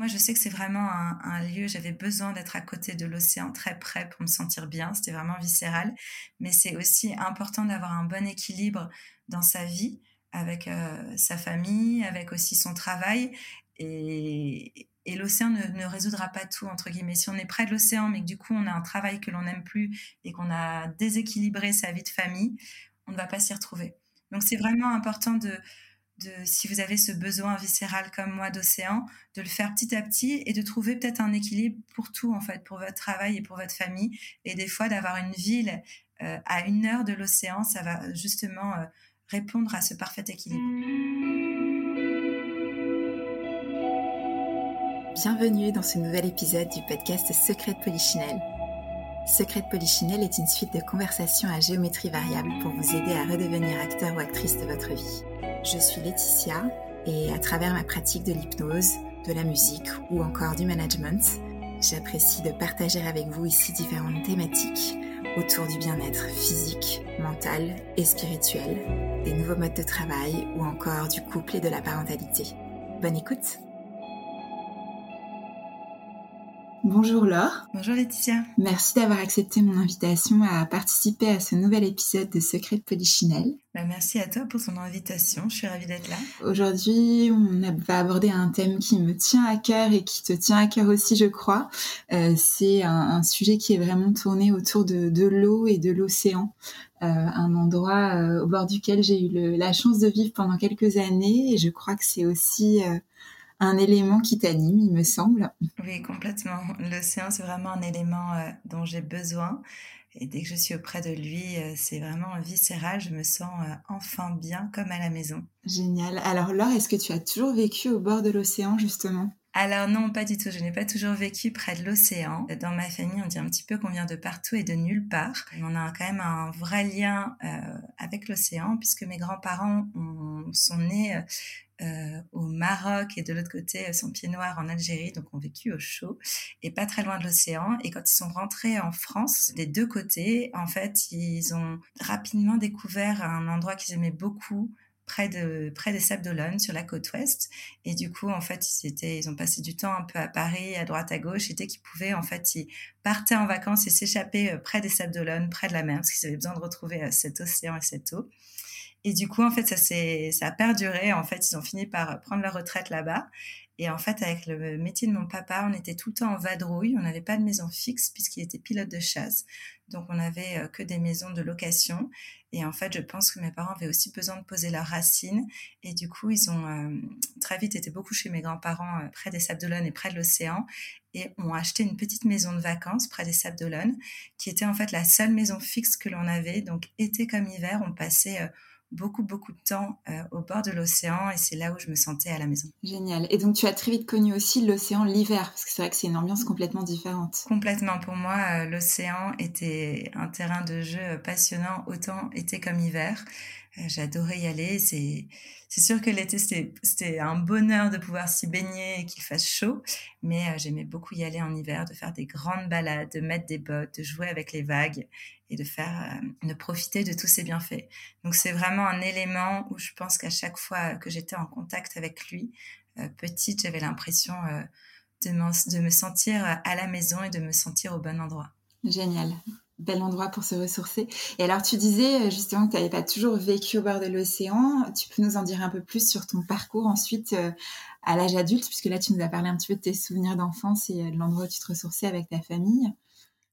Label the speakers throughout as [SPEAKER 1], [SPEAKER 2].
[SPEAKER 1] Moi, je sais que c'est vraiment un, lieu, j'avais besoin d'être à côté de l'océan, très près pour me sentir bien, c'était vraiment viscéral. Mais c'est aussi important d'avoir un bon équilibre dans sa vie, avec euh, sa famille, avec aussi son travail. Et, l'océan ne, résoudra pas tout, entre guillemets. Si on est près de l'océan, mais que du coup on a un travail que l'on n'aime plus et qu'on a déséquilibré sa vie de famille, on ne va pas s'y retrouver. Donc c'est vraiment important de, si vous avez ce besoin viscéral comme moi d'océan, de le faire petit à petit et de trouver peut-être un équilibre pour tout, en fait, pour votre travail et pour votre famille. Et des fois, d'avoir une ville euh, à une heure de l'océan, ça va justement euh, répondre à ce parfait équilibre.
[SPEAKER 2] Bienvenue dans ce nouvel épisode du podcast Secret de Polichinelle. Secret de Polichinelle est une suite de conversations à géométrie variable pour vous aider à redevenir acteur ou actrice de votre vie. Je suis Laetitia et à travers ma pratique de l'hypnose, de la musique ou encore du management, j'apprécie de partager avec vous ici différentes thématiques autour du bien-être physique, mental et spirituel, des nouveaux modes de travail ou encore du couple et de la parentalité. Bonne écoute Bonjour Laure.
[SPEAKER 1] Bonjour Laetitia.
[SPEAKER 2] Merci d'avoir accepté mon invitation à participer à ce nouvel épisode de Secret de Polichinelle.
[SPEAKER 1] Bah, merci à toi pour ton invitation, je suis ravie d'être là.
[SPEAKER 2] Aujourd'hui, on va aborder un thème qui me tient à cœur et qui te tient à cœur aussi, je crois. Euh, c'est un, sujet qui est vraiment tourné autour de, l'eau et de l'océan. Euh, un endroit euh, au bord duquel j'ai eu la chance de vivre pendant quelques années et je crois que c'est aussi un élément qui t'anime, il me semble.
[SPEAKER 1] Oui, complètement. L'océan, c'est vraiment un élément euh, dont j'ai besoin. Et dès que je suis auprès de lui, euh, c'est vraiment viscéral. Je me sens euh, enfin bien, comme à la maison.
[SPEAKER 2] Génial. Alors Laure, est-ce que tu as toujours vécu au bord de l'océan, justement?
[SPEAKER 1] Alors non, pas du tout. Je n'ai pas toujours vécu près de l'océan. Dans ma famille, on dit un petit peu qu'on vient de partout et de nulle part. on a quand même un vrai lien avec l'océan puisque mes grands-parents sont nés euh, au Maroc et de l'autre côté euh, son pied noir en Algérie, donc ont vécu au chaud et pas très loin de l'océan. Et quand ils sont rentrés en France, des deux côtés, en fait, ils ont rapidement découvert un endroit qu'ils aimaient beaucoup près de près des Sables d'Olonne sur la côte ouest et du coup en fait ils étaient ils ont passé du temps un peu à Paris à droite à gauche et dès qu'ils pouvaient en fait ils partaient en vacances et s'échappaient euh, près des Sables d'Olonne près de la mer parce qu'ils avaient besoin de retrouver cet océan et cette eau et du coup, en fait, ça, ça a perduré. En fait, ils ont fini par prendre leur retraite là-bas. Et en fait, avec le métier de mon papa, on était tout le temps en vadrouille. On n'avait pas de maison fixe puisqu'il était pilote de chasse. Donc, on n'avait euh, que des maisons de location. Et en fait, je pense que mes parents avaient aussi besoin de poser leurs racines. Et du coup, ils ont euh, très vite été beaucoup chez mes grands-parents, euh, près des Sables d'Olonne et près de l'océan. Et ont acheté une petite maison de vacances près des Sables d'Olonne, qui était en fait la seule maison fixe que l'on avait. Donc, été comme hiver, on passait beaucoup, beaucoup de temps euh, au bord de l'océan et c'est là où je me sentais à la maison.
[SPEAKER 2] Génial. Et donc, tu as très vite connu aussi l'océan l'hiver, parce que c'est vrai que c'est une ambiance complètement différente.
[SPEAKER 1] Complètement. Pour moi, euh, l'océan était un terrain de jeu passionnant, autant été comme hiver. Euh, j'adorais y aller. C'est, sûr que l'été, c'était, un bonheur de pouvoir s'y baigner et qu'il fasse chaud. Mais j'aimais beaucoup y aller en hiver, de faire des grandes balades, de mettre des bottes, de jouer avec les vagues et de faire, euh, de profiter de tous ces bienfaits. Donc c'est vraiment un élément où je pense qu'à chaque fois que j'étais en contact avec lui, euh, petite, j'avais l'impression euh, de me sentir à la maison et de me sentir au bon endroit.
[SPEAKER 2] Génial bel endroit pour se ressourcer. Et alors, tu disais justement que tu n'avais pas toujours vécu au bord de l'océan. Tu peux nous en dire un peu plus sur ton parcours ensuite à l'âge adulte, puisque là, tu nous as parlé un petit peu de tes souvenirs d'enfance et de l'endroit où tu te ressourçais avec ta famille.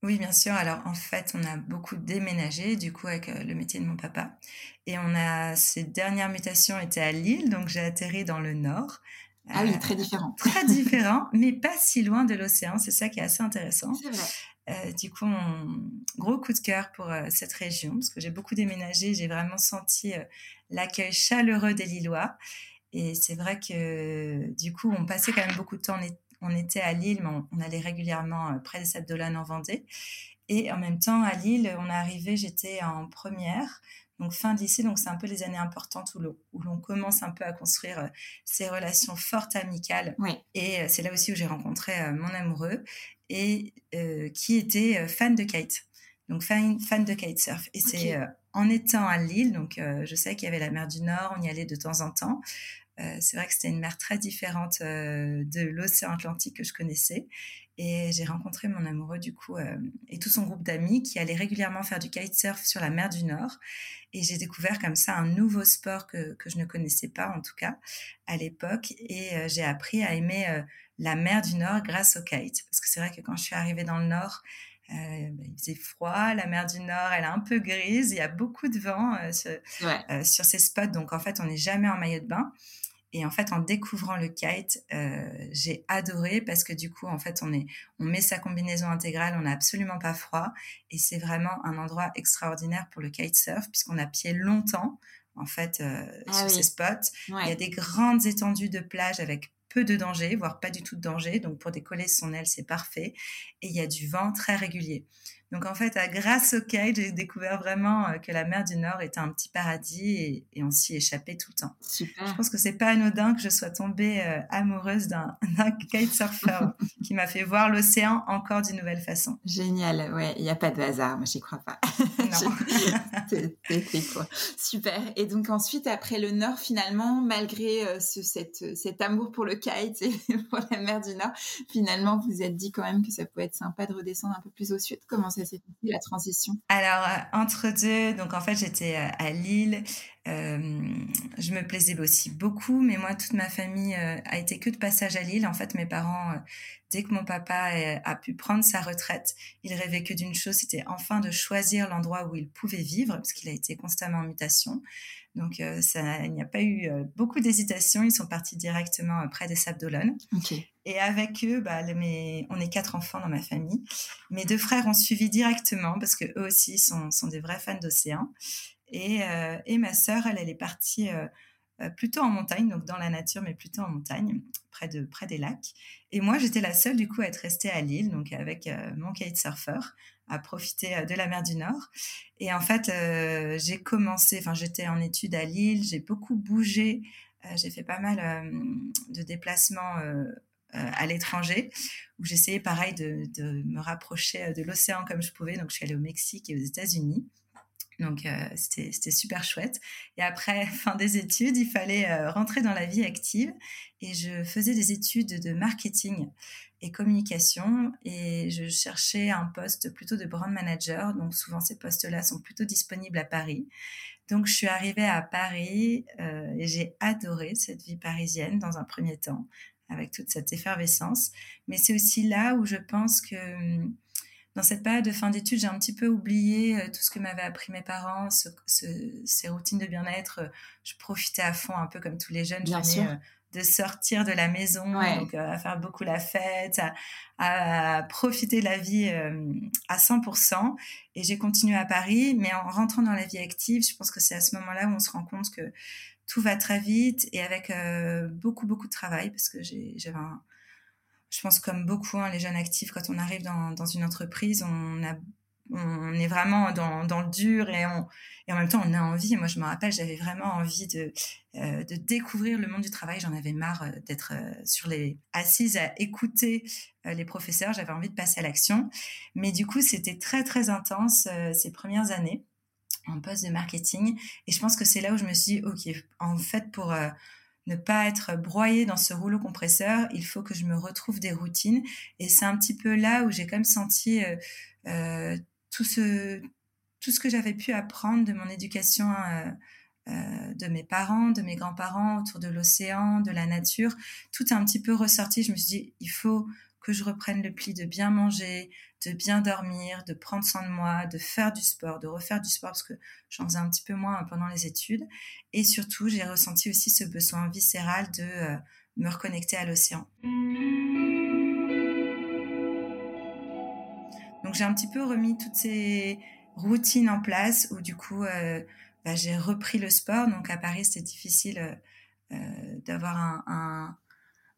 [SPEAKER 1] Oui, bien sûr. Alors, en fait, on a beaucoup déménagé, du coup, avec euh, le métier de mon papa. Et on a, ces dernières mutations étaient à Lille, donc j'ai atterri dans le nord.
[SPEAKER 2] Ah oui, très différent.
[SPEAKER 1] très différent, mais pas si loin de l'océan. C'est ça qui est assez intéressant.
[SPEAKER 2] C'est vrai.
[SPEAKER 1] Euh, du coup, mon gros coup de cœur pour euh, cette région, parce que j'ai beaucoup déménagé, j'ai vraiment senti l'accueil chaleureux des Lillois. Et c'est vrai que du coup, on passait quand même beaucoup de temps on était à Lille, mais on, allait régulièrement euh, près des Sables d'Olonne en Vendée. Et en même temps, à Lille, on est arrivé, j'étais en première, donc fin de lycée, donc c'est un peu les années importantes où l'on commence un peu à construire euh, ces relations fortes amicales. Et euh, c'est là aussi où j'ai rencontré mon amoureux et qui était fan de kite, donc fan, fan de kitesurf. Et c'est en étant à Lille, donc je sais qu'il y avait la mer du Nord, on y allait de temps en temps. c'est vrai que c'était une mer très différente de l'océan Atlantique que je connaissais. Et j'ai rencontré mon amoureux du coup et tout son groupe d'amis qui allaient régulièrement faire du kitesurf sur la mer du Nord. Et j'ai découvert comme ça un nouveau sport que, que je ne connaissais pas en tout cas à l'époque. Et j'ai appris à aimer la mer du Nord grâce au kite. Parce que c'est vrai que quand je suis arrivée dans le Nord, euh, bah, il faisait froid, la mer du Nord, elle est un peu grise, il y a beaucoup de vent euh, euh, sur, ces spots, donc en fait, on n'est jamais en maillot de bain. Et en fait, en découvrant le kite, j'ai adoré parce que du coup, en fait, on, est, on met sa combinaison intégrale, on n'a absolument pas froid. Et c'est vraiment un endroit extraordinaire pour le kitesurf puisqu'on a pied longtemps, en fait, ah sur ces spots. Il y a des grandes étendues de plage avec peu de danger, voire pas du tout de danger. Donc pour décoller son aile, c'est parfait. Et il y a du vent très régulier. Donc en fait, grâce au kite, j'ai découvert vraiment euh, que la mer du Nord était un petit paradis et, on s'y échappait tout le temps. Super. Je pense que c'est pas anodin que je sois tombée euh, amoureuse d'un kitesurfer qui m'a fait voir l'océan encore d'une nouvelle façon.
[SPEAKER 2] Génial, ouais, il n'y a pas de hasard, moi j'y crois pas. Non. c'est quoi. Super. Et donc ensuite, après le Nord, finalement, malgré euh, ce, cette, cet amour pour le kite et pour la mer du Nord, finalement, vous vous êtes dit quand même que ça pouvait être sympa de redescendre un peu plus au sud. Comment ça la transition
[SPEAKER 1] Alors, euh, entre deux, donc en fait, j'étais euh, à Lille. Euh, je me plaisais aussi beaucoup, mais moi, toute ma famille a été que de passage à Lille. En fait, mes parents, dès que mon papa a, pu prendre sa retraite, il rêvait que d'une chose, c'était enfin de choisir l'endroit où il pouvait vivre, parce qu'il a été constamment en mutation. Donc, euh, ça, il n'y a pas eu euh, beaucoup d'hésitation. Ils sont partis directement euh, près des Sables d'Olonne. Et avec eux, bah, on est quatre enfants dans ma famille. Mes deux frères ont suivi directement parce que eux aussi sont, sont des vrais fans d'océan. Et, et, ma sœur, elle, elle est partie plutôt en montagne, donc dans la nature, mais plutôt en montagne, près, de, près des lacs. Et moi, j'étais la seule, du coup, à être restée à Lille, donc avec mon kitesurfer à profiter euh, de la mer du Nord. Et en fait, euh, j'ai commencé, enfin j'étais en études à Lille, j'ai beaucoup bougé, euh, j'ai fait pas mal de déplacements à l'étranger, où j'essayais pareil de, de, me rapprocher de l'océan comme je pouvais. Donc je suis allée au Mexique et aux États-Unis. Donc c'était super chouette. Et après fin des études, il fallait rentrer dans la vie active et je faisais des études de marketing et communication et je cherchais un poste plutôt de brand manager. Donc souvent ces postes-là sont plutôt disponibles à Paris. Donc je suis arrivée à Paris euh, et j'ai adoré cette vie parisienne dans un premier temps avec toute cette effervescence. Mais c'est aussi là où je pense que hum, dans cette période de fin d'études, j'ai un petit peu oublié euh, tout ce que m'avaient appris mes parents, ces routines de bien-être. Je profitais à fond, un peu comme tous les jeunes. Bien sûr. Euh, de sortir de la maison, donc euh, à faire beaucoup la fête, à, profiter de la vie euh, à 100%. Et j'ai continué à Paris, mais en rentrant dans la vie active, je pense que c'est à ce moment-là où on se rend compte que tout va très vite et avec beaucoup, beaucoup de travail, parce que j'avais un... Je pense comme beaucoup, hein, les jeunes actifs, quand on arrive dans, une entreprise, on est vraiment dans, le dur et, en même temps on a envie. Moi je me rappelle, j'avais vraiment envie de, euh, découvrir le monde du travail. J'en avais marre euh, d'être euh, sur les assises à écouter les professeurs. J'avais envie de passer à l'action. Mais du coup c'était très très intense ces premières années en poste de marketing. Et je pense que c'est là où je me suis dit, ok, en fait pour ne pas être broyée dans ce rouleau compresseur, il faut que je me retrouve des routines. Et c'est un petit peu là où j'ai quand même senti tout ce, tout ce que j'avais pu apprendre de mon éducation euh, euh, de mes parents, de mes grands-parents autour de l'océan, de la nature, tout est un petit peu ressorti. Je me suis dit, il faut que je reprenne le pli de bien manger, de bien dormir, de prendre soin de moi, de faire du sport, de refaire du sport parce que j'en faisais un petit peu moins pendant les études. Et surtout, j'ai ressenti aussi ce besoin viscéral de euh, me reconnecter à l'océan. Donc j'ai un petit peu remis toutes ces routines en place où du coup euh, bah, j'ai repris le sport. Donc à Paris c'était difficile euh, d'avoir un,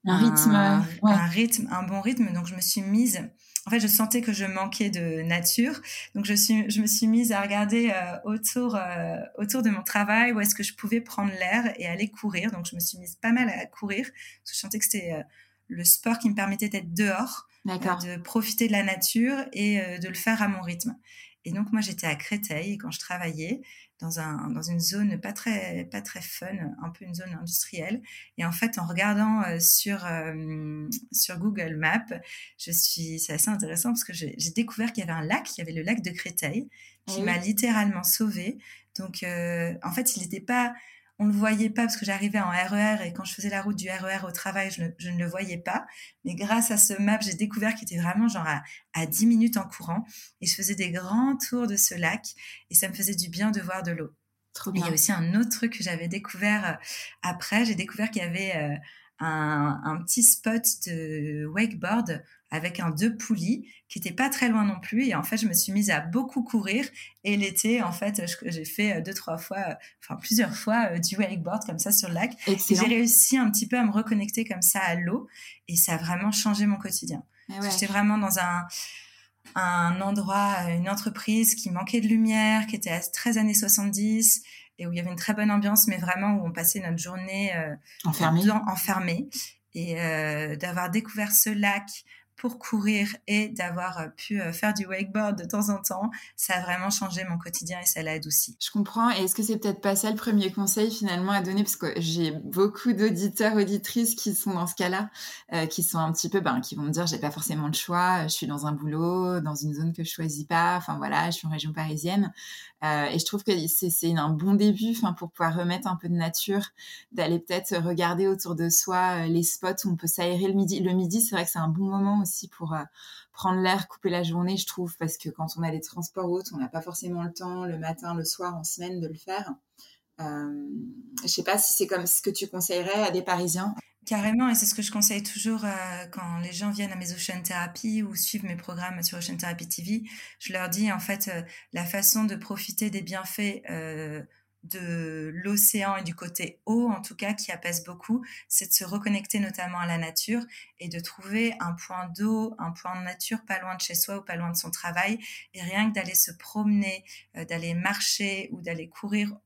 [SPEAKER 2] un, rythme,
[SPEAKER 1] un, rythme, un bon rythme. Donc je me suis mise. En fait, je sentais que je manquais de nature, donc je suis, je me suis mise à regarder autour, autour de mon travail où est-ce que je pouvais prendre l'air et aller courir. Donc je me suis mise pas mal à courir parce que je sentais que c'était le sport qui me permettait d'être dehors, de profiter de la nature et euh, de le faire à mon rythme. Et donc moi j'étais à Créteil quand je travaillais dans, un, dans une zone pas très, pas très fun, un peu une zone industrielle. Et en fait, en regardant euh, sur, euh, sur Google Maps, je suis, c'est assez intéressant parce que j'ai découvert qu'il y avait un lac, il y avait le lac de Créteil, qui m'a littéralement sauvée. Donc, euh, en fait, il n'était pas, on ne le voyait pas parce que j'arrivais en RER e et quand je faisais la route du RER e au travail, je ne, le voyais pas. Mais grâce à ce map, j'ai découvert qu'il était vraiment genre à, à 10 minutes en courant et je faisais des grands tours de ce lac et ça me faisait du bien de voir de l'eau. Il y a aussi un autre truc que j'avais découvert euh, après. J'ai découvert qu'il y avait euh, un, un, petit spot de wakeboard avec un deux poulies qui était pas très loin non plus. Et en fait, je me suis mise à beaucoup courir. Et l'été, en fait, j'ai fait euh, deux, trois fois, euh, enfin plusieurs fois euh, du wakeboard comme ça sur le lac. J'ai réussi un petit peu à me reconnecter comme ça à l'eau. Et ça a vraiment changé mon quotidien. Eh J'étais vraiment dans un, un endroit, une entreprise qui manquait de lumière, qui était à 13 années 70 et où il y avait une très bonne ambiance, mais vraiment où on passait notre journée euh, enfermée. Et d'avoir découvert ce lac, pour courir et d'avoir euh, pu euh, faire du wakeboard de temps en temps, ça a vraiment changé mon quotidien et ça l'a adouci.
[SPEAKER 2] Je comprends. Et est-ce que c'est peut-être pas ça le premier conseil finalement à donner? Parce que j'ai beaucoup d'auditeurs, auditrices qui sont dans ce cas-là, euh, qui sont un petit peu, ben, qui vont me dire, j'ai pas forcément le choix, je suis dans un boulot, dans une zone que je choisis pas, enfin voilà, je suis en région parisienne. Euh, et je trouve que c'est un bon début enfin, pour pouvoir remettre un peu de nature, d'aller peut-être regarder autour de soi euh, les spots où on peut s'aérer le midi. Le midi, c'est vrai que c'est un bon moment aussi pour euh, prendre l'air, couper la journée, je trouve, parce que quand on a des transports hautes, on n'a pas forcément le temps le matin, le soir, en semaine de le faire. Euh, je sais pas si c'est comme ce que tu conseillerais à des Parisiens.
[SPEAKER 1] Carrément, et c'est ce que je conseille toujours euh, quand les gens viennent à mes Ocean Therapy ou suivent mes programmes sur Ocean Therapy TV. Je leur dis en fait euh, la façon de profiter des bienfaits euh, de l'océan et du côté eau, en tout cas, qui apaise beaucoup, c'est de se reconnecter notamment à la nature et de trouver un point d'eau, un point de nature pas loin de chez soi ou pas loin de son travail. Et rien que d'aller se promener, d'aller marcher ou d'aller courir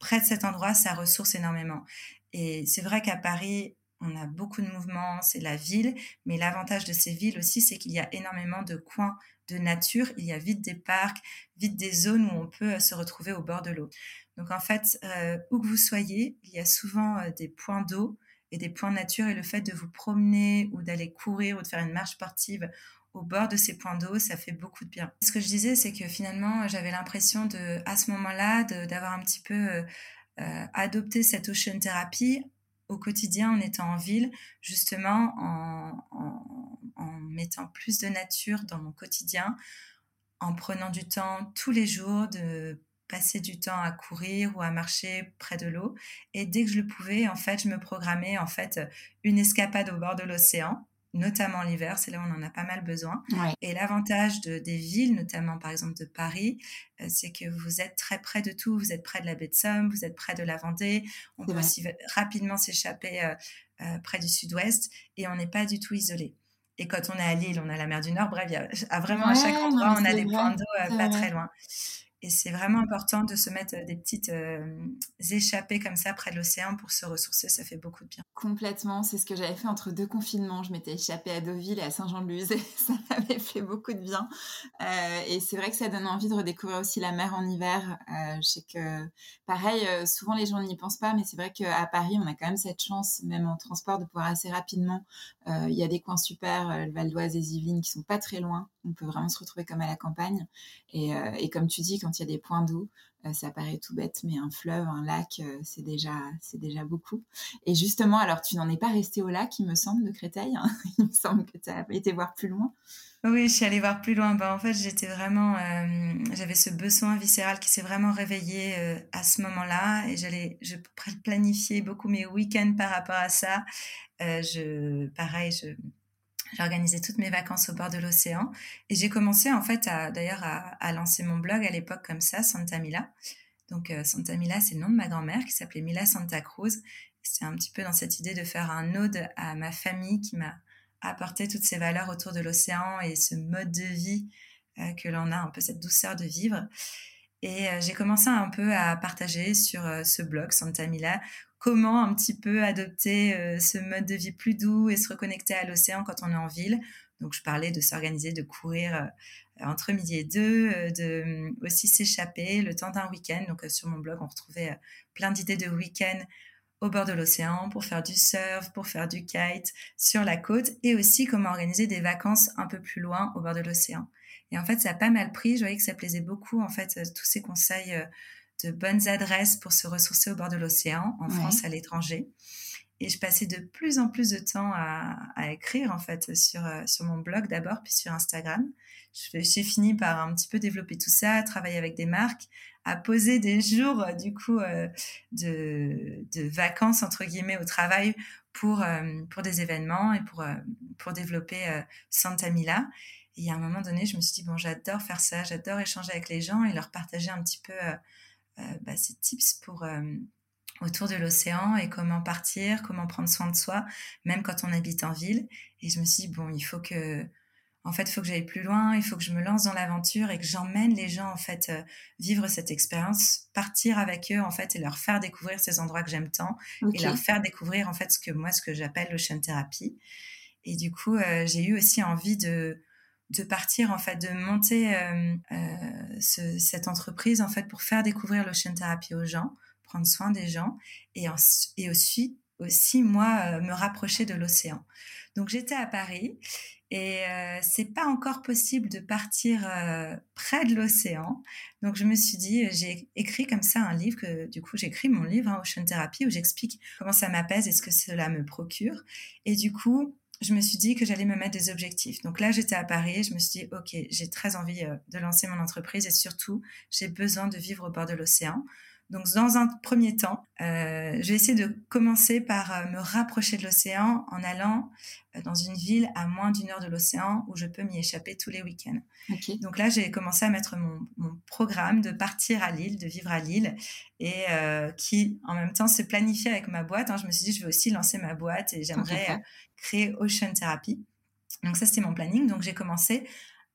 [SPEAKER 1] près de cet endroit, ça ressource énormément. Et c'est vrai qu'à Paris, on a beaucoup de mouvements, c'est la ville, mais l'avantage de ces villes aussi, c'est qu'il y a énormément de coins de nature, il y a vite des parcs, vite des zones où on peut euh, se retrouver au bord de l'eau. Donc en fait, euh, où que vous soyez, il y a souvent euh, des points d'eau et des points de nature et le fait de vous promener ou d'aller courir ou de faire une marche sportive au bord de ces points d'eau, ça fait beaucoup de bien. Ce que je disais, c'est que finalement, j'avais l'impression de, à ce moment-là, d'avoir un petit peu adopté cette ocean thérapie au quotidien en étant en ville, justement en, mettant plus de nature dans mon quotidien, en prenant du temps tous les jours de passer du temps à courir ou à marcher près de l'eau. Et dès que je le pouvais, en fait, je me programmais en fait une escapade au bord de l'océan notamment l'hiver, c'est là où on en a pas mal besoin. Et l'avantage de, des villes, notamment par exemple de Paris, euh, c'est que vous êtes très près de tout. Vous êtes près de la baie de Somme, vous êtes près de la Vendée. On peut aussi rapidement s'échapper euh, euh, près du sud-ouest et on n'est pas du tout isolé. Et quand on est à Lille, on a la mer du Nord. Bref, y a, vraiment à chaque endroit, on a des points d'eau pas très loin. Et c'est vraiment important de se mettre des petites échappées comme ça près de l'océan pour se ressourcer. Ça fait beaucoup de bien.
[SPEAKER 2] Complètement. C'est ce que j'avais fait entre deux confinements. Je m'étais échappée à Deauville et à Saint-Jean-de-Luz et ça m'avait fait beaucoup de bien. Euh, et c'est vrai que ça donne envie de redécouvrir aussi la mer en hiver. Euh, je sais que, pareil, euh, souvent les gens n'y pensent pas, mais c'est vrai qu'à Paris, on a quand même cette chance, même en transport, de pouvoir assez rapidement. Il y a des coins super, le Val d'Oise et Yvelines, qui sont pas très loin. On peut vraiment se retrouver comme à la campagne. Et, et comme tu dis, quand il y a des points d'eau, euh, ça paraît tout bête, mais un fleuve, un lac, euh, c'est déjà, c'est déjà beaucoup. Et justement, alors tu n'en es pas resté au lac, il me semble, de Créteil. Hein. il me semble que tu as été voir plus loin.
[SPEAKER 1] Oui, je suis allée voir plus loin. Ben, en fait, j'étais vraiment, euh, j'avais ce besoin viscéral qui s'est vraiment réveillé à ce moment-là, et j'allais, je planifiais beaucoup mes week-ends par rapport à ça. je, pareil, je j'ai organisé toutes mes vacances au bord de l'océan et j'ai commencé en fait d'ailleurs à, lancer mon blog à l'époque comme ça, Santa Mila. Donc euh, Santa Mila, c'est le nom de ma grand-mère qui s'appelait Mila Santa Cruz. C'est un petit peu dans cette idée de faire un ode à ma famille qui m'a apporté toutes ces valeurs autour de l'océan et ce mode de vie euh, que l'on a, un peu cette douceur de vivre. Et euh, j'ai commencé un peu à partager sur ce blog Santa Mila comment un petit peu adopter euh, ce mode de vie plus doux et se reconnecter à l'océan quand on est en ville. Donc, je parlais de s'organiser, de courir euh, entre midi et deux, euh, de aussi s'échapper le temps d'un week-end. Donc, sur mon blog, on retrouvait plein d'idées de week-end au bord de l'océan pour faire du surf, pour faire du kite sur la côte et aussi comment organiser des vacances un peu plus loin au bord de l'océan. Et en fait, ça a pas mal pris. Je voyais que ça plaisait beaucoup, en fait, tous ces conseils de bonnes adresses pour se ressourcer au bord de l'océan, en France, à l'étranger. Et je passais de plus en plus de temps à, écrire, en fait, sur, euh, sur mon blog d'abord, puis sur Instagram. J'ai fini par un petit peu développer tout ça, travailler avec des marques, à poser des jours, euh, du coup, euh, de, de, vacances, entre guillemets, au travail pour, pour des événements et pour, pour développer Santa Mila. Et à un moment donné, je me suis dit, bon, j'adore faire ça, j'adore échanger avec les gens et leur partager un petit peu bah, ces tips pour euh, autour de l'océan et comment partir, comment prendre soin de soi, même quand on habite en ville. Et je me suis dit, bon, il faut que, en fait, il faut que j'aille plus loin, il faut que je me lance dans l'aventure et que j'emmène les gens, en fait, euh, vivre cette expérience, partir avec eux, en fait, et leur faire découvrir ces endroits que j'aime tant et leur faire découvrir, en fait, ce que moi, ce que j'appelle l'ocean therapy. Et du coup, j'ai eu aussi envie de, de partir en fait, de monter euh, euh, cette entreprise en fait pour faire découvrir l'ocean therapy aux gens, prendre soin des gens et, et aussi aussi moi euh, me rapprocher de l'océan. Donc j'étais à Paris et c'est pas encore possible de partir près de l'océan. Donc je me suis dit, j'ai écrit comme ça un livre que du coup j'écris mon livre hein, Ocean Therapy où j'explique comment ça m'apaise et ce que cela me procure. Et du coup je me suis dit que j'allais me mettre des objectifs. Donc là, j'étais à Paris, je me suis dit, OK, j'ai très envie euh, de lancer mon entreprise et surtout, j'ai besoin de vivre au bord de l'océan. Donc, dans un premier temps, euh, j'ai essayé de commencer par euh, me rapprocher de l'océan en allant euh, dans une ville à moins d'une heure de l'océan où je peux m'y échapper tous les week-ends. Donc là, j'ai commencé à mettre mon, mon, programme de partir à Lille, de vivre à Lille, et euh, qui en même temps se planifiait avec ma boîte. Hein. Je me suis dit, je vais aussi lancer ma boîte et j'aimerais créer Ocean Therapy. Donc ça, c'était mon planning. Donc j'ai commencé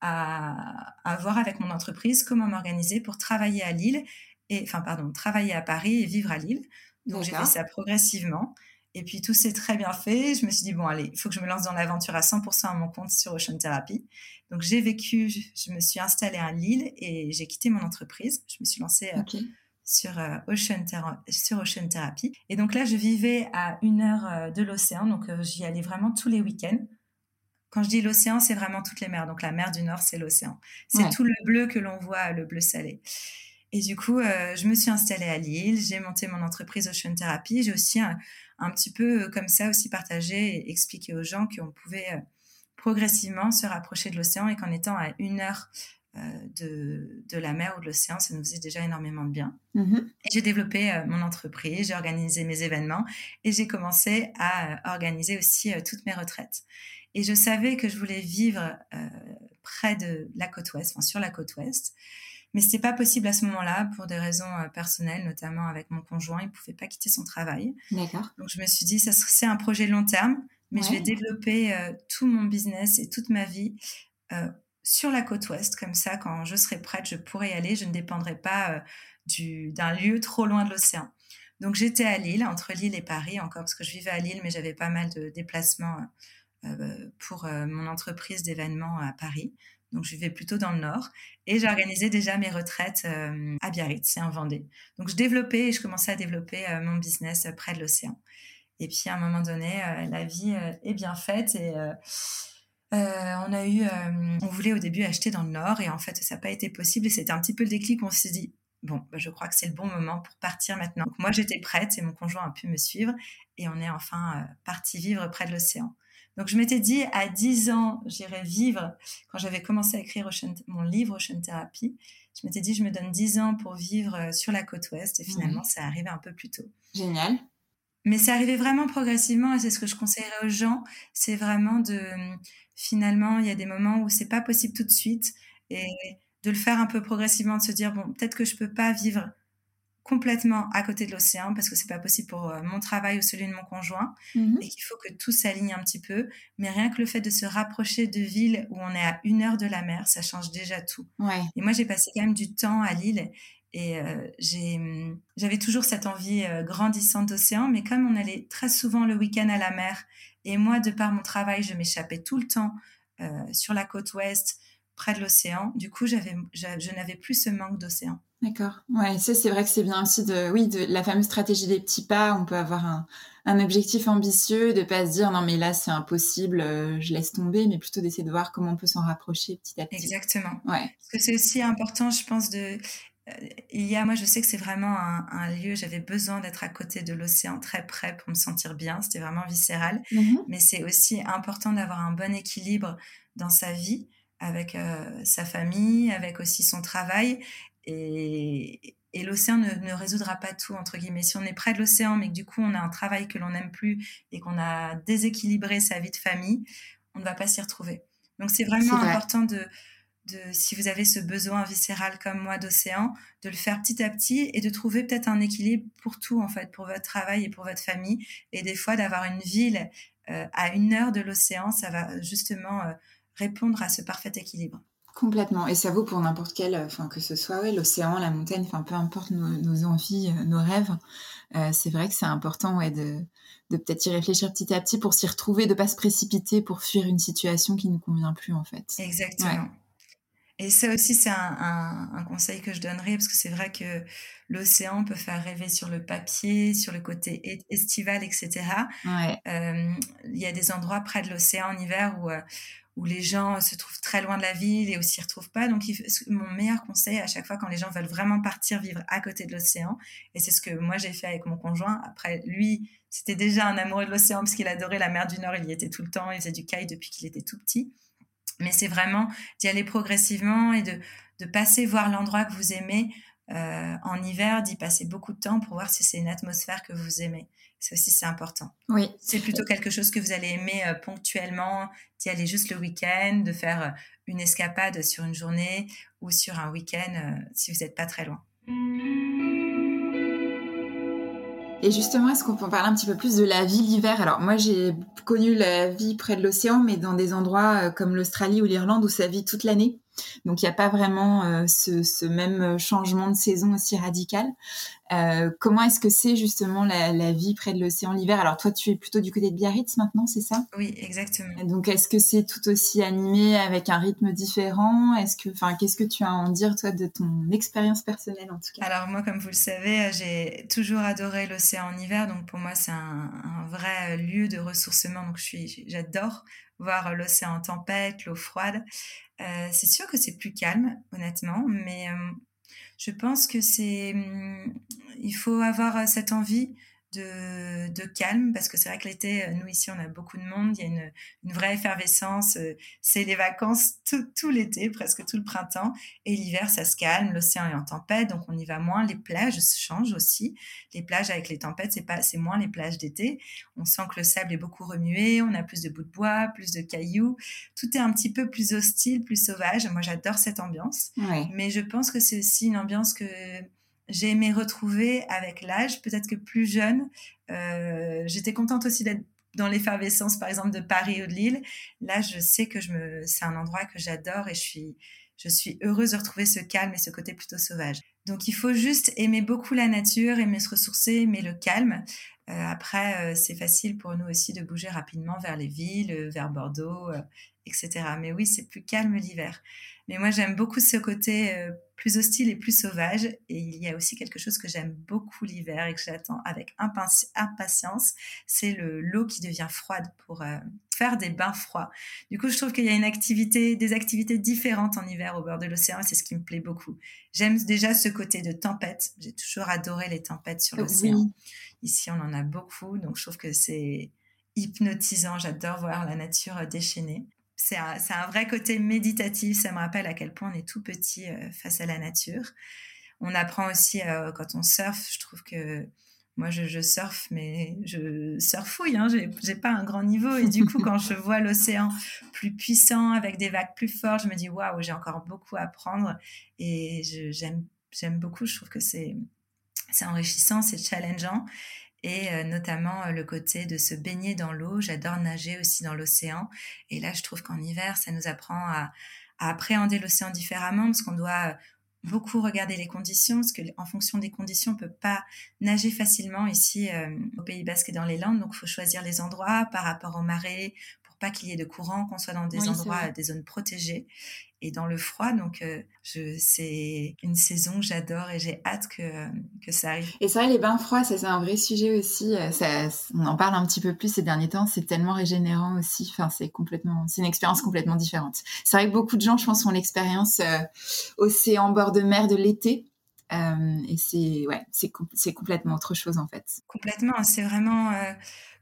[SPEAKER 1] à, à voir avec mon entreprise comment m'organiser pour travailler à Lille enfin pardon, travailler à Paris et vivre à Lille. Donc j'ai fait ça progressivement. Et puis tout s'est très bien fait. Je me suis dit, bon, allez, il faut que je me lance dans l'aventure à 100% à mon compte sur Ocean Therapy. Donc j'ai vécu, je, me suis installée à Lille et j'ai quitté mon entreprise. Je me suis lancée euh, sur, euh, Ocean sur Ocean Therapy. Et donc là, je vivais à une heure euh, de l'océan. Donc j'y allais vraiment tous les week-ends. Quand je dis l'océan, c'est vraiment toutes les mers. Donc la mer du Nord, c'est l'océan. C'est tout le bleu que l'on voit, le bleu salé. Et du coup, euh, je me suis installée à Lille, j'ai monté mon entreprise Ocean Therapy. J'ai aussi un, petit peu euh, comme ça aussi partagé et expliqué aux gens qu'on pouvait euh, progressivement se rapprocher de l'océan et qu'en étant à une heure de, de, la mer ou de l'océan, ça nous faisait déjà énormément de bien. Et j'ai développé mon entreprise, j'ai organisé mes événements et j'ai commencé à organiser aussi toutes mes retraites. Et je savais que je voulais vivre près de la côte ouest, enfin sur la côte ouest. Mais c'était pas possible à ce moment-là pour des raisons euh, personnelles, notamment avec mon conjoint. Il pouvait pas quitter son travail.
[SPEAKER 2] D'accord.
[SPEAKER 1] Donc je me suis dit, ça c'est un projet long terme, mais je vais développer euh, tout mon business et toute ma vie euh, sur la côte ouest. Comme ça, quand je serai prête, je pourrai y aller. Je ne dépendrai pas d'un lieu trop loin de l'océan. Donc j'étais à Lille, entre Lille et Paris encore, parce que je vivais à Lille, mais j'avais pas mal de déplacements pour mon entreprise d'événements à Paris donc je vivais plutôt dans le nord, et j'organisais déjà mes retraites euh, à Biarritz, c'est en Vendée. Donc je développais et je commençais à développer euh, mon business près de l'océan. Et puis à un moment donné, euh, la vie est bien faite et on a eu, on voulait au début acheter dans le nord et en fait ça n'a pas été possible et c'était un petit peu le déclic. On s'est dit bon, bah, je crois que c'est le bon moment pour partir maintenant. Moi j'étais prête et mon conjoint a pu me suivre et on est enfin parti vivre près de l'océan. Donc je m'étais dit à 10 ans, j'irai vivre, quand j'avais commencé à écrire mon livre Ocean Therapy, je m'étais dit je me donne 10 ans pour vivre euh, sur la côte ouest et finalement ça arrivé un peu plus tôt.
[SPEAKER 2] Génial.
[SPEAKER 1] Mais c'est arrivé vraiment progressivement et c'est ce que je conseillerais aux gens, c'est vraiment de finalement il y a des moments où c'est pas possible tout de suite et de le faire un peu progressivement, de se dire bon peut-être que je peux pas vivre complètement à côté de l'océan parce que c'est pas possible pour euh, mon travail ou celui de mon conjoint mhm. et qu'il faut que tout s'aligne un petit peu. Mais rien que le fait de se rapprocher de villes où on est à une heure de la mer, ça change déjà tout.
[SPEAKER 2] Ouais.
[SPEAKER 1] Et moi, j'ai passé quand même du temps à Lille Et euh, j'avais toujours cette envie euh, grandissante d'océan, mais comme on allait très souvent le week-end à la mer, et moi, de par mon travail, je m'échappais tout le temps sur la côte ouest, près de l'océan, du coup, je n'avais plus ce manque d'océan.
[SPEAKER 2] D'accord. Ouais, ça c'est vrai que c'est bien aussi de, oui, de la fameuse stratégie des petits pas. On peut avoir un, un objectif ambitieux, de pas se dire non mais là c'est impossible, euh, je laisse tomber, mais plutôt d'essayer de voir comment on peut s'en rapprocher petit à petit.
[SPEAKER 1] Exactement.
[SPEAKER 2] Ouais.
[SPEAKER 1] Parce que c'est aussi important, je pense, de euh, il y a, moi, je sais que c'est vraiment un, un lieu, j'avais besoin d'être à côté de l'océan, très près pour me sentir bien. C'était vraiment viscéral. Mm-hmm. Mais c'est aussi important d'avoir un bon équilibre dans sa vie, avec euh, sa famille, avec aussi son travail. Et, et l'océan ne, ne, résoudra pas tout, entre guillemets. Si on est près de l'océan, mais que du coup, on a un travail que l'on n'aime plus et qu'on a déséquilibré sa vie de famille, on ne va pas s'y retrouver. Donc, c'est vraiment important de, de, si vous avez ce besoin viscéral comme moi d'océan, de le faire petit à petit et de trouver peut-être un équilibre pour tout, en fait, pour votre travail et pour votre famille. Et des fois, d'avoir une ville euh, à une heure de l'océan, ça va justement euh, répondre à ce parfait équilibre.
[SPEAKER 2] Complètement. Et ça vaut pour n'importe quel, enfin que ce soit ouais, l'océan, la montagne, enfin peu importe nos, nos envies, euh, nos rêves. Euh, c'est vrai que c'est important ouais, de, de peut-être y réfléchir petit à petit pour s'y retrouver, de pas se précipiter pour fuir une situation qui ne convient plus en fait.
[SPEAKER 1] Exactement. Et ça aussi, c'est un, un, un, conseil que je donnerais, parce que c'est vrai que l'océan peut faire rêver sur le papier, sur le côté estival, etc.
[SPEAKER 2] Ouais.
[SPEAKER 1] Euh, il y a des endroits près de l'océan en hiver où, euh, où les gens se trouvent très loin de la ville et aussi s'y retrouvent pas. Donc, il, mon meilleur conseil à chaque fois quand les gens veulent vraiment partir vivre à côté de l'océan, et c'est ce que moi j'ai fait avec mon conjoint. Après, lui, c'était déjà un amoureux de l'océan parce qu'il adorait la mer du Nord, il y était tout le temps, il faisait du kite depuis qu'il était tout petit. Mais c'est vraiment d'y aller progressivement et de, de passer voir l'endroit que vous aimez euh, en hiver, d'y passer beaucoup de temps pour voir si c'est une atmosphère que vous aimez. Ça aussi, c'est important.
[SPEAKER 2] Oui.
[SPEAKER 1] C'est plutôt quelque chose que vous allez aimer euh, ponctuellement, d'y aller juste le week-end, de faire euh, une escapade sur une journée ou sur un week-end euh, si vous n'êtes pas très loin.
[SPEAKER 2] Et justement, est-ce qu'on peut en parler un petit peu plus de la vie l'hiver? Alors moi, j'ai connu la vie près de l'océan, mais dans des endroits comme l'Australie ou l'Irlande où ça vit toute l'année. Donc il n'y a pas vraiment euh, ce, ce, même changement de saison aussi radical. Euh, comment est-ce que c'est justement la, la, vie près de l'océan l'hiver? Alors toi, tu es plutôt du côté de Biarritz maintenant, c'est ça?
[SPEAKER 1] Oui, exactement.
[SPEAKER 2] Donc est-ce que c'est tout aussi animé avec un rythme différent? Est-ce que, enfin, qu'est-ce que tu as à en dire toi de ton expérience personnelle en tout cas?
[SPEAKER 1] Alors moi, comme vous le savez, j'ai toujours adoré l'océan en hiver, donc pour moi c'est un, un, vrai lieu de ressourcement. Donc je suis, j'adore voir l'océan en tempête, l'eau froide. Euh, c'est sûr que c'est plus calme, honnêtement, mais euh, je pense que c'est, hum, il faut avoir cette envie de, de, calme parce que c'est vrai que l'été, euh, nous ici, on a beaucoup de monde, il y a une, une vraie effervescence, euh, c'est les vacances tout, tout l'été, presque tout le printemps, et l'hiver, ça se calme, l'océan est en tempête, donc on y va moins, les plages changent aussi, les plages avec les tempêtes, c'est pas, c'est moins les plages d'été, on sent que le sable est beaucoup remué, on a plus de bouts de bois, plus de cailloux, tout est un petit peu plus hostile, plus sauvage, moi j'adore cette ambiance, mais je pense que c'est aussi une ambiance que j'ai aimé retrouver avec l'âge. Peut-être que plus jeune, euh, j'étais contente aussi d'être dans l'effervescence, par exemple, de Paris ou de Lille. Là, je sais que me, c'est un endroit que j'adore et je suis, je suis heureuse de retrouver ce calme et ce côté plutôt sauvage. Donc, il faut juste aimer beaucoup la nature, aimer se ressourcer, aimer le calme. Euh, après, euh, c'est facile pour nous aussi de bouger rapidement vers les villes, vers Bordeaux, etc. Mais oui, c'est plus calme l'hiver. Mais moi, j'aime beaucoup ce côté plus hostile et plus sauvage. Et il y a aussi quelque chose que j'aime beaucoup l'hiver et que j'attends avec impatience, c'est le l'eau qui devient froide pour euh, faire des bains froids. Du coup, je trouve qu'il y a une activité, des activités différentes en hiver au bord de l'océan et c'est ce qui me plaît beaucoup. J'aime déjà ce côté de tempête. J'ai toujours adoré les tempêtes sur l'océan. Oui. Ici, on en a beaucoup, donc je trouve que c'est hypnotisant. J'adore voir la nature déchaînée c'est un, un, vrai côté méditatif. Ça me rappelle à quel point on est tout petit euh, face à la nature. On apprend aussi euh, quand on surfe. Je trouve que moi, je, je surfe, mais je surfouille. Hein, J'ai pas un grand niveau. Et du coup, quand je vois l'océan plus puissant, avec des vagues plus fortes, je me dis waouh, j'ai encore beaucoup à apprendre. Et j'aime beaucoup. Je trouve que c'est enrichissant, c'est challengeant et euh, notamment euh, le côté de se baigner dans l'eau. J'adore nager aussi dans l'océan. Et là, je trouve qu'en hiver, ça nous apprend à, appréhender l'océan différemment parce qu'on doit beaucoup regarder les conditions, parce que en fonction des conditions, on peut pas nager facilement ici au Pays Basque et dans les Landes. Donc, il faut choisir les endroits par rapport aux marées, pas qu'il y ait de courant, qu'on soit dans des endroits, des zones protégées et dans le froid. Donc, euh, c'est une saison que j'adore et j'ai hâte que, que ça arrive.
[SPEAKER 2] Et c'est vrai, les bains froids, ça, c'est un vrai sujet aussi. Euh, ça, on en parle un petit peu plus ces derniers temps. C'est tellement régénérant aussi. Enfin, c'est complètement, c'est une expérience complètement différente. C'est vrai que beaucoup de gens, je pense, ont l'expérience euh, océan, bord de mer de l'été. et c'est ouais, c'est complètement autre chose en fait.
[SPEAKER 1] Complètement, c'est vraiment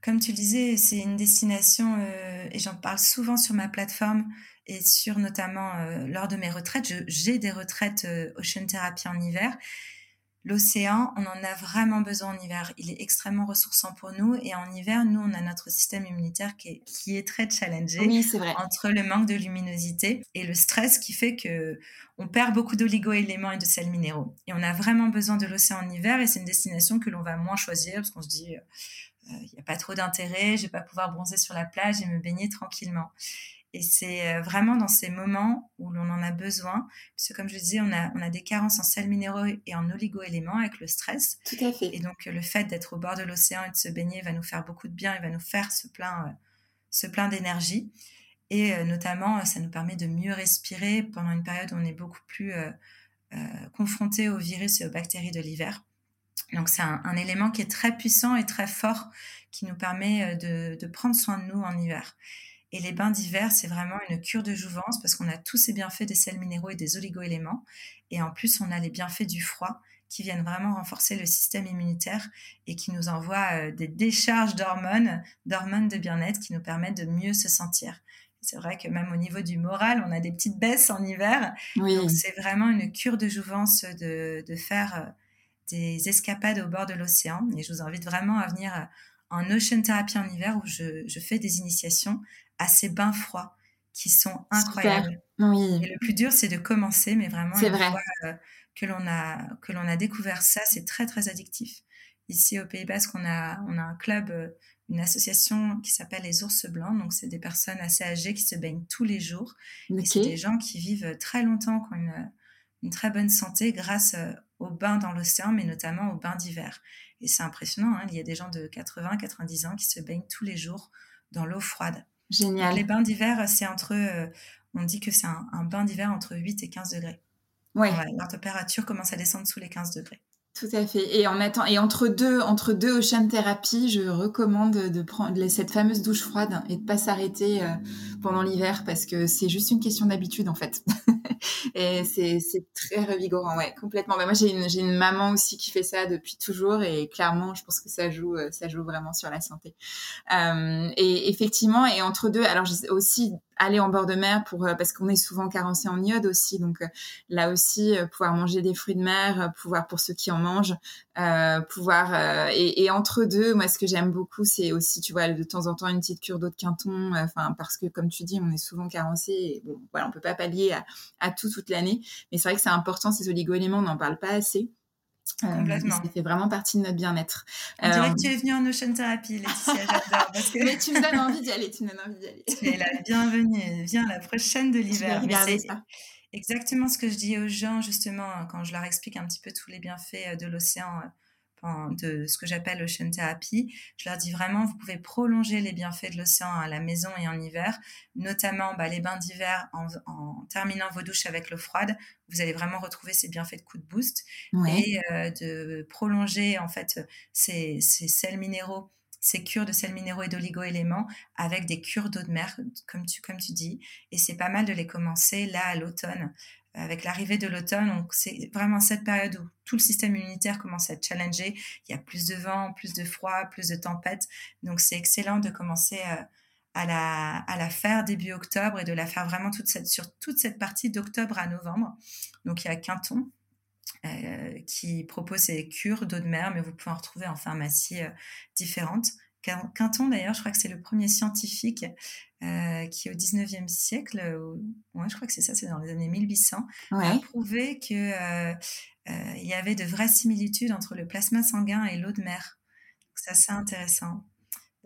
[SPEAKER 1] comme tu le disais, c'est une destination et j'en parle souvent sur ma plateforme et sur notamment euh, lors de mes retraites, j'ai des retraites euh, ocean therapy en hiver. L'océan, on en a vraiment besoin en hiver. Il est extrêmement ressourçant pour nous. Et en hiver, nous, on a notre système immunitaire qui est, qui est très challengé
[SPEAKER 2] oui, vrai.
[SPEAKER 1] entre le manque de luminosité et le stress qui fait que on perd beaucoup d'oligo-éléments et de sels minéraux. Et on a vraiment besoin de l'océan en hiver. Et c'est une destination que l'on va moins choisir parce qu'on se dit, euh, il n'y a pas trop d'intérêt, je vais pas pouvoir bronzer sur la plage et me baigner tranquillement. Et c'est euh, vraiment dans ces moments où l'on en a besoin, puisque comme je le disais, on a, on a des carences en sels minéraux et en oligo-éléments avec le stress.
[SPEAKER 2] Tout à fait.
[SPEAKER 1] Et donc le fait d'être au bord de l'océan et de se baigner va nous faire beaucoup de bien et va nous faire ce plein, euh, ce plein d'énergie. Et euh, notamment, ça nous permet de mieux respirer pendant une période où on est beaucoup plus confronté aux virus et aux bactéries de l'hiver. Donc c'est un, un, élément qui est très puissant et très fort qui nous permet de, de prendre soin de nous en hiver. Et les bains d'hiver, c'est vraiment une cure de jouvence parce qu'on a tous ces bienfaits des sels minéraux et des oligo-éléments. Et en plus, on a les bienfaits du froid qui viennent vraiment renforcer le système immunitaire et qui nous envoient euh, des décharges d'hormones, d'hormones de bien-être qui nous permettent de mieux se sentir. C'est vrai que même au niveau du moral, on a des petites baisses en hiver. Oui. Donc c'est vraiment une cure de jouvence de, de faire euh, des escapades au bord de l'océan. Et je vous invite vraiment à venir euh, en ocean therapy en hiver où je, je fais des initiations à ces bains froids qui sont incroyables.
[SPEAKER 2] Oui.
[SPEAKER 1] Et le plus dur, c'est de commencer, mais vraiment,
[SPEAKER 2] une vrai.
[SPEAKER 1] fois euh, que l'on a, que l'on a découvert ça, c'est très, très addictif. Ici, au Pays Basque, on a, on a un club, euh, une association qui s'appelle les Ours Blancs. Donc, c'est des personnes assez âgées qui se baignent tous les jours. Et c'est des gens qui vivent très longtemps, qui ont une, une très bonne santé grâce euh, aux bains dans l'océan, mais notamment aux bains d'hiver. Et c'est impressionnant, hein. il y a des gens de 80, 90 ans qui se baignent tous les jours dans l'eau froide.
[SPEAKER 2] Génial.
[SPEAKER 1] les bains d'hiver, c'est entre, euh, on dit que c'est un, bain d'hiver entre 8 et 15 degrés.
[SPEAKER 2] Ouais.
[SPEAKER 1] la température commence à descendre sous les 15 degrés.
[SPEAKER 2] Tout à fait. Et en attend et entre deux entre deux ocean thérapie, je recommande de prendre cette fameuse douche froide et de pas s'arrêter euh, pendant l'hiver parce que c'est juste une question d'habitude en fait. et c'est c'est très revigorant, ouais, complètement. Mais moi j'ai une j'ai une maman aussi qui fait ça depuis toujours et clairement je pense que ça joue euh, ça joue vraiment sur la santé. Euh, et effectivement et entre deux, alors aussi aller en bord de mer pour euh, parce qu'on est souvent carencé en iode aussi donc là aussi pouvoir manger des fruits de mer pouvoir pour ceux qui en mangent pouvoir et, entre deux moi ce que j'aime beaucoup c'est aussi tu vois de temps en temps une petite cure d'eau de quinton enfin parce que comme tu dis on est souvent carencé et bon voilà on peut pas pallier à, à tout toute l'année mais c'est vrai que c'est important ces oligo-éléments on n'en parle pas assez
[SPEAKER 1] Complètement.
[SPEAKER 2] ça fait vraiment partie de notre bien-être.
[SPEAKER 1] On dirait que tu es venue en Ocean Therapy, Laetitia, j'adore.
[SPEAKER 2] Que... Mais tu me donnes envie d'y aller, tu me donnes envie d'y aller.
[SPEAKER 1] Tu es la bienvenue, viens la prochaine de l'hiver. C'est exactement ce que je dis aux gens, justement, quand je leur explique un petit peu tous les bienfaits de l'océan de ce que j'appelle ocean therapy. Je leur dis vraiment, vous pouvez prolonger les bienfaits de l'océan à la maison et en hiver, notamment bah, les bains d'hiver en, terminant vos douches avec l'eau froide. Vous allez vraiment retrouver ces bienfaits de coup de boost et euh, de prolonger en fait ces, ces sels minéraux ces cures de sels minéraux et d'oligo-éléments avec des cures d'eau de mer, comme tu, comme tu dis. Et c'est pas mal de les commencer là à l'automne avec l'arrivée de l'automne. Donc, c'est vraiment cette période où tout le système immunitaire commence à être challengé. Il y a plus de vent, plus de froid, plus de tempêtes. Donc, c'est excellent de commencer euh, à, la, à la faire début octobre et de la faire vraiment toute cette, sur toute cette partie d'octobre à novembre. Donc, il y a Quinton. Euh, qui propose ces cures d'eau de mer, mais vous pouvez en retrouver en pharmacie euh, différentes. Quinton, d'ailleurs, je crois que c'est le premier scientifique euh, qui, au 19e siècle, euh, ouais, je crois que c'est ça, c'est dans les années 1800, a prouvé qu'il euh, y avait de vraies similitudes entre le plasma sanguin et l'eau de mer. C'est assez intéressant.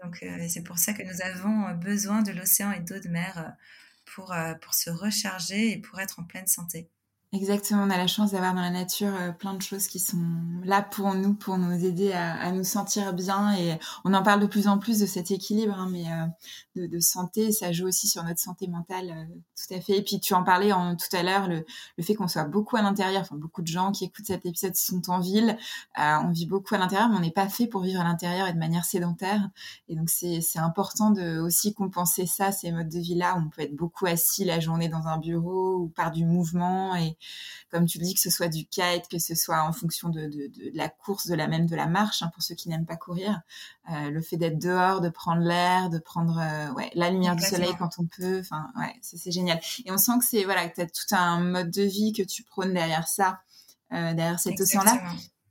[SPEAKER 1] Donc, c'est pour ça que nous avons besoin de l'océan et d'eau de mer pour, pour se recharger et pour être en pleine santé.
[SPEAKER 2] Exactement, on a la chance d'avoir dans la nature euh, plein de choses qui sont là pour nous, pour nous aider à, nous sentir bien. Et on en parle de plus en plus de cet équilibre, hein, mais euh, de, santé, ça joue aussi sur notre santé mentale, euh, tout à fait. Et puis tu en parlais en, tout à l'heure, le, fait qu'on soit beaucoup à l'intérieur, enfin beaucoup de gens qui écoutent cet épisode sont en ville, on vit beaucoup à l'intérieur, mais on n'est pas fait pour vivre à l'intérieur et de manière sédentaire. Et donc c'est important de aussi compenser ça, ces modes de vie-là. On peut être beaucoup assis la journée dans un bureau ou par du mouvement et comme tu le dis, que ce soit du kite, que ce soit en fonction de, la course, de la même de la marche, hein, pour ceux qui n'aiment pas courir, euh, le fait d'être dehors, de prendre l'air, de prendre euh, la lumière du soleil quand on peut, enfin ouais, c'est génial. Et on sent que c'est voilà, que tu as tout un mode de vie que tu prônes derrière ça, euh, derrière cet océan-là.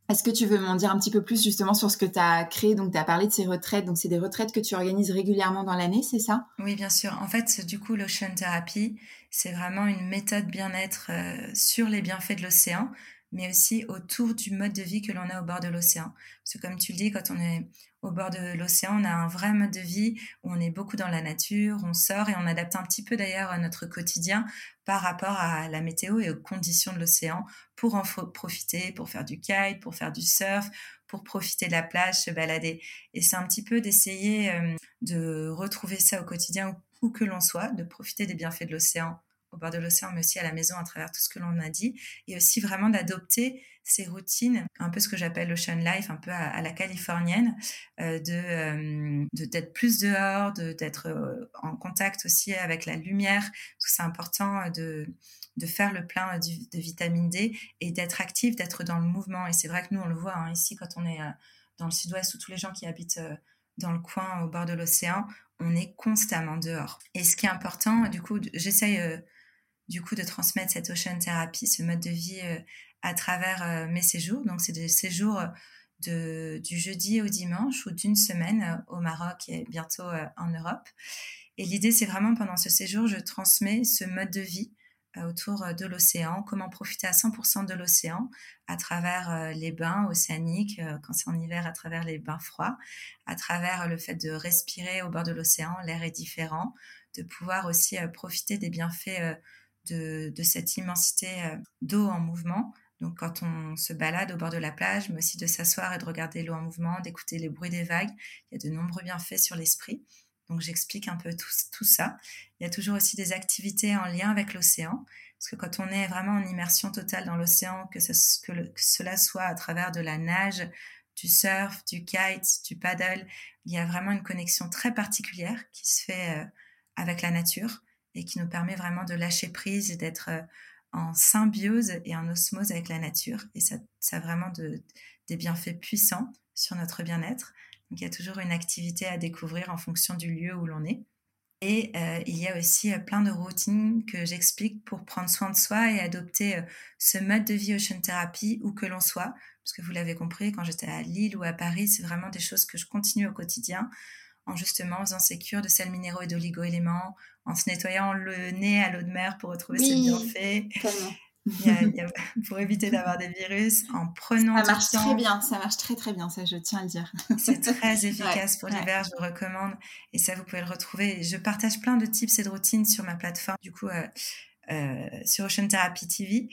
[SPEAKER 2] Est-ce que tu veux m'en dire un petit peu plus justement sur ce que tu as créé? Donc, tu as parlé de ces retraites. Donc, c'est des retraites que tu organises régulièrement dans l'année, c'est ça?
[SPEAKER 1] Oui, bien sûr. En fait, du coup, l'Ocean Therapy, c'est vraiment une méthode bien-être euh, sur les bienfaits de l'océan, mais aussi autour du mode de vie que l'on a au bord de l'océan. Parce que comme tu le dis, quand on est au bord de l'océan, on a un vrai mode de vie où on est beaucoup dans la nature, on sort et on adapte un petit peu d'ailleurs notre quotidien par rapport à la météo et aux conditions de l'océan pour en profiter, pour faire du kite, pour faire du surf, pour profiter de la plage, se balader. Et c'est un petit peu d'essayer euh, de retrouver ça au quotidien où que l'on soit, de profiter des bienfaits de l'océan au bord de l'océan, mais aussi à la maison à travers tout ce que l'on a dit, et aussi vraiment d'adopter ces routines, un peu ce que j'appelle l'ocean life, un peu à, la californienne, euh, euh, de d'être plus dehors, d'être euh, en contact aussi avec la lumière, parce que c'est important de de faire le plein de, vitamine D et d'être actif, d'être dans le mouvement. Et c'est vrai que nous, on le voit hein, ici quand on est dans le sud-ouest, où tous les gens qui habitent dans le coin au bord de l'océan, on est constamment dehors. Et ce qui est important, du coup, j'essaye du coup de transmettre cette ocean thérapie, ce mode de vie euh, à travers euh, mes séjours. Donc c'est des séjours de, du jeudi au dimanche ou d'une semaine euh, au Maroc et bientôt en Europe. Et l'idée c'est vraiment pendant ce séjour, je transmets ce mode de vie autour de l'océan, comment profiter à 100% de l'océan à travers les bains océaniques, quand c'est en hiver, à travers les bains froids, à travers le fait de respirer au bord de l'océan, l'air est différent, de pouvoir aussi profiter des bienfaits de, cette immensité euh, d'eau en mouvement. Donc quand on se balade au bord de la plage, mais aussi de s'asseoir et de regarder l'eau en mouvement, d'écouter les bruits des vagues, il y a de nombreux bienfaits sur l'esprit. Donc j'explique un peu tout, ça. Il y a toujours aussi des activités en lien avec l'océan, parce que quand on est vraiment en immersion totale dans l'océan, que, cela soit à travers de la nage, du surf, du kite, du paddle, il y a vraiment une connexion très particulière qui se fait euh, avec la nature et qui nous permet vraiment de lâcher prise et d'être euh, en symbiose et en osmose avec la nature. Et ça, a vraiment de, des bienfaits puissants sur notre bien-être. Donc il y a toujours une activité à découvrir en fonction du lieu où l'on est. Et euh, il y a aussi euh, plein de routines que j'explique pour prendre soin de soi et adopter ce mode de vie Ocean Therapy où que l'on soit. Parce que vous l'avez compris, quand j'étais à Lille ou à Paris, c'est vraiment des choses que je continue au quotidien en justement faisant ces cures de sels minéraux et d'oligo-éléments, en se nettoyant le nez à l'eau de mer pour retrouver ses bienfaits. pour éviter d'avoir des virus, en prenant
[SPEAKER 2] ça marche très bien, ça marche très très bien, ça je tiens à le dire.
[SPEAKER 1] C'est très efficace pour l'hiver, je vous recommande. Et ça, vous pouvez le retrouver. Je partage plein de tips et de routines sur ma plateforme, du coup, euh, euh, sur Ocean Therapy TV.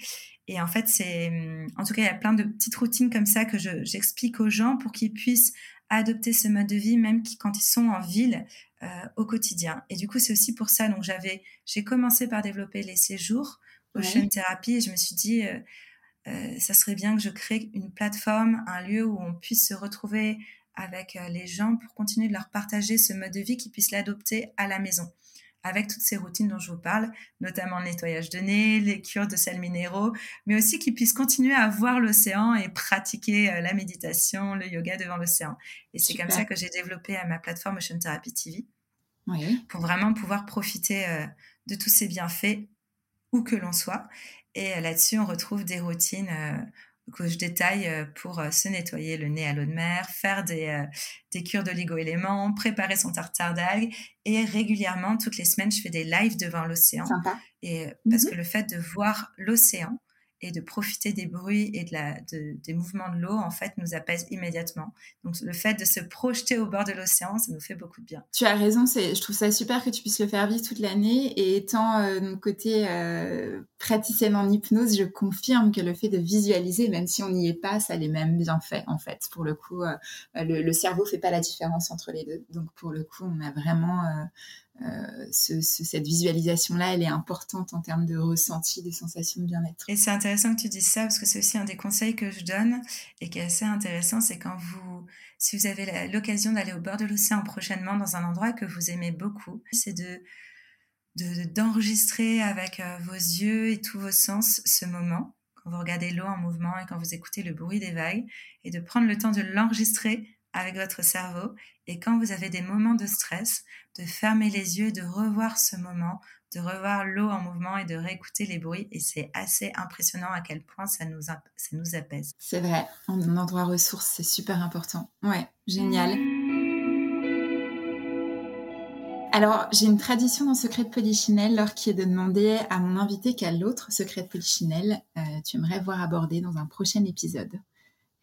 [SPEAKER 1] Et en fait, c'est, en tout cas, il y a plein de petites routines comme ça que j'explique aux gens pour qu'ils puissent adopter ce mode de vie, même quand ils sont en ville euh, au quotidien. Et du coup, c'est aussi pour ça. Donc, j'avais, j'ai commencé par développer les séjours Ocean Therapy et je me suis dit, euh, ça serait bien que je crée une plateforme, un lieu où on puisse se retrouver avec les gens pour continuer de leur partager ce mode de vie, qu'ils puissent l'adopter à la maison avec toutes ces routines dont je vous parle, notamment le nettoyage de nez, les cures de sels minéraux, mais aussi qu'ils puissent continuer à voir l'océan et pratiquer euh, la méditation, le yoga devant l'océan. Et c'est comme ça que j'ai développé à ma plateforme Ocean Therapy TV pour vraiment pouvoir profiter euh, de tous ces bienfaits où que l'on soit. Et euh, là-dessus, on retrouve des routines que je détaille euh, pour euh, se nettoyer le nez à l'eau de mer, faire des, euh, des cures d'oligo-éléments, préparer son tartare d'algues. Et régulièrement, toutes les semaines, je fais des lives devant l'océan. Et parce mhm. que le fait de voir l'océan et de profiter des bruits et des mouvements de l'eau, en fait, nous apaise immédiatement. Donc, le fait de se projeter au bord de l'océan, ça nous fait beaucoup de bien.
[SPEAKER 2] Tu as raison, je trouve ça super que tu puisses le faire vivre toute l'année. Et étant euh, de mon côté euh, praticienne en hypnose, je confirme que le fait de visualiser, même si on n'y est pas, ça a les mêmes bienfaits, en fait. Pour le coup, euh, le, le cerveau fait pas la différence entre les deux. Donc, pour le coup, on a vraiment euh, ce, cette visualisation-là, elle est importante en termes de ressenti, de sensations de bien-être.
[SPEAKER 1] Et c'est intéressant que tu dises ça parce que c'est aussi un des conseils que je donne et qui est assez intéressant, c'est quand vous, si vous avez l'occasion d'aller au bord de l'océan prochainement dans un endroit que vous aimez beaucoup, c'est de d'enregistrer avec euh, vos yeux et tous vos sens ce moment quand vous regardez l'eau en mouvement et quand vous écoutez le bruit des vagues et de prendre le temps de l'enregistrer avec votre cerveau et quand vous avez des moments de stress, de fermer les yeux, de revoir ce moment, de revoir l'eau en mouvement et de réécouter les bruits. Et c'est assez impressionnant à quel point ça nous, ça nous apaise.
[SPEAKER 2] C'est vrai, un endroit ressource, c'est super important. Ouais, génial. Alors, j'ai une tradition dans Secret de Polichinelle, Laure, qui est de demander à mon invité quel autre secret de Polichinelle euh, tu aimerais voir abordé dans un prochain épisode.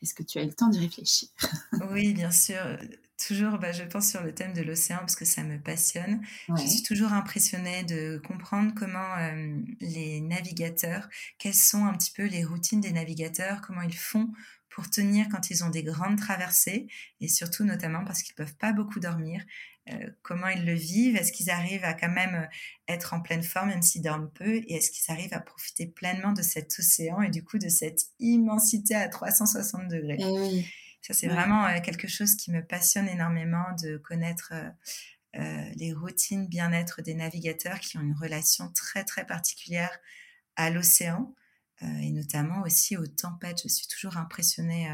[SPEAKER 2] Est-ce que tu as eu le temps d'y réfléchir?
[SPEAKER 1] Oui, bien sûr. Toujours, bah, je pense sur le thème de l'océan parce que ça me passionne. Je suis toujours impressionnée de comprendre comment euh, les navigateurs, quelles sont un petit peu les routines des navigateurs, comment ils font pour tenir quand ils ont des grandes traversées et surtout notamment parce qu'ils peuvent pas beaucoup dormir. Euh, comment ils le vivent. Est-ce qu'ils arrivent à quand même euh, être en pleine forme même s'ils dorment peu? Et est-ce qu'ils arrivent à profiter pleinement de cet océan et du coup de cette immensité à 360 degrés?
[SPEAKER 2] Eh
[SPEAKER 1] Ça, c'est vraiment euh, quelque chose qui me passionne énormément de connaître les routines bien-être des navigateurs qui ont une relation très très particulière à l'océan et notamment aussi aux tempêtes. Je suis toujours impressionnée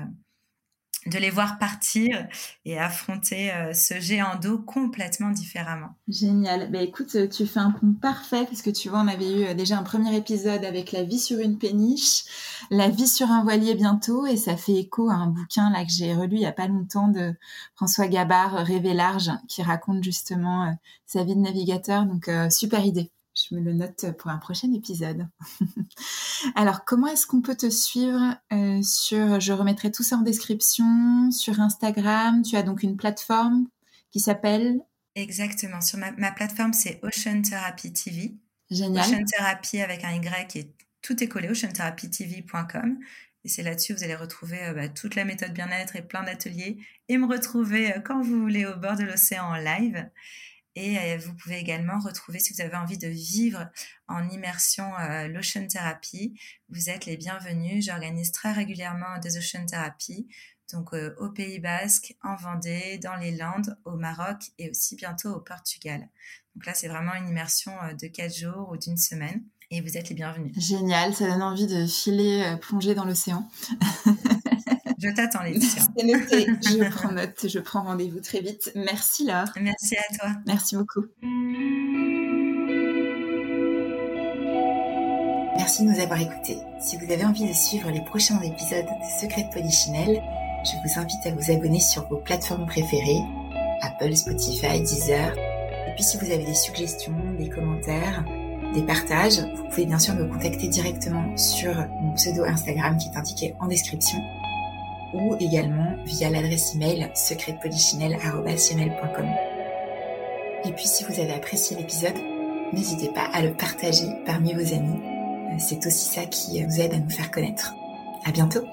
[SPEAKER 1] de les voir partir et affronter euh, ce géant d'eau complètement différemment.
[SPEAKER 2] Génial. Bah, écoute, euh, tu fais un pont parfait parce que tu vois, on avait eu euh, déjà un premier épisode avec la vie sur une péniche, la vie sur un voilier bientôt et ça fait écho à un bouquin là que j'ai relu il y a pas longtemps de François Gabard, Rêver large, qui raconte justement sa vie de navigateur. Donc, super idée. Je me le note pour un prochain épisode. Alors, comment est-ce qu'on peut te suivre euh, sur, je remettrai tout ça en description, sur Instagram. Tu as donc une plateforme qui s'appelle?
[SPEAKER 1] Exactement. Sur ma, plateforme, c'est Ocean Therapy TV.
[SPEAKER 2] Génial.
[SPEAKER 1] Ocean Therapy avec un Y et tout est collé, oceantherapytv.com. Et c'est là-dessus vous allez retrouver euh, bah, toute la méthode bien-être et plein d'ateliers et me retrouver euh, quand vous voulez au bord de l'océan en live. Et euh, vous pouvez également retrouver, si vous avez envie de vivre en immersion euh, l'ocean therapy, vous êtes les bienvenus. J'organise très régulièrement des ocean therapy, donc euh, au Pays Basque, en Vendée, dans les Landes, au Maroc et aussi bientôt au Portugal. Donc là, c'est vraiment une immersion de quatre jours ou d'une semaine. Et vous êtes les bienvenus.
[SPEAKER 2] Génial, ça donne envie de filer, plonger dans l'océan.
[SPEAKER 1] Je t'attends, Laetitia.
[SPEAKER 2] C'est noté. Je prends note. Je prends rendez-vous très vite. Merci, Laure.
[SPEAKER 1] Merci à toi.
[SPEAKER 2] Merci beaucoup. Merci de nous avoir écoutés. Si vous avez envie de suivre les prochains épisodes des Secrets de Polichinelle, je vous invite à vous abonner sur vos plateformes préférées, Apple, Spotify, Deezer. Et puis si vous avez des suggestions, des commentaires, des partages, vous pouvez bien sûr me contacter directement sur mon pseudo Instagram qui est indiqué en description ou également via l'adresse email secretpolichinelle.com. Et puis si vous avez apprécié l'épisode, n'hésitez pas à le partager parmi vos amis. Euh, c'est aussi ça qui vous aide à nous faire connaître. À bientôt!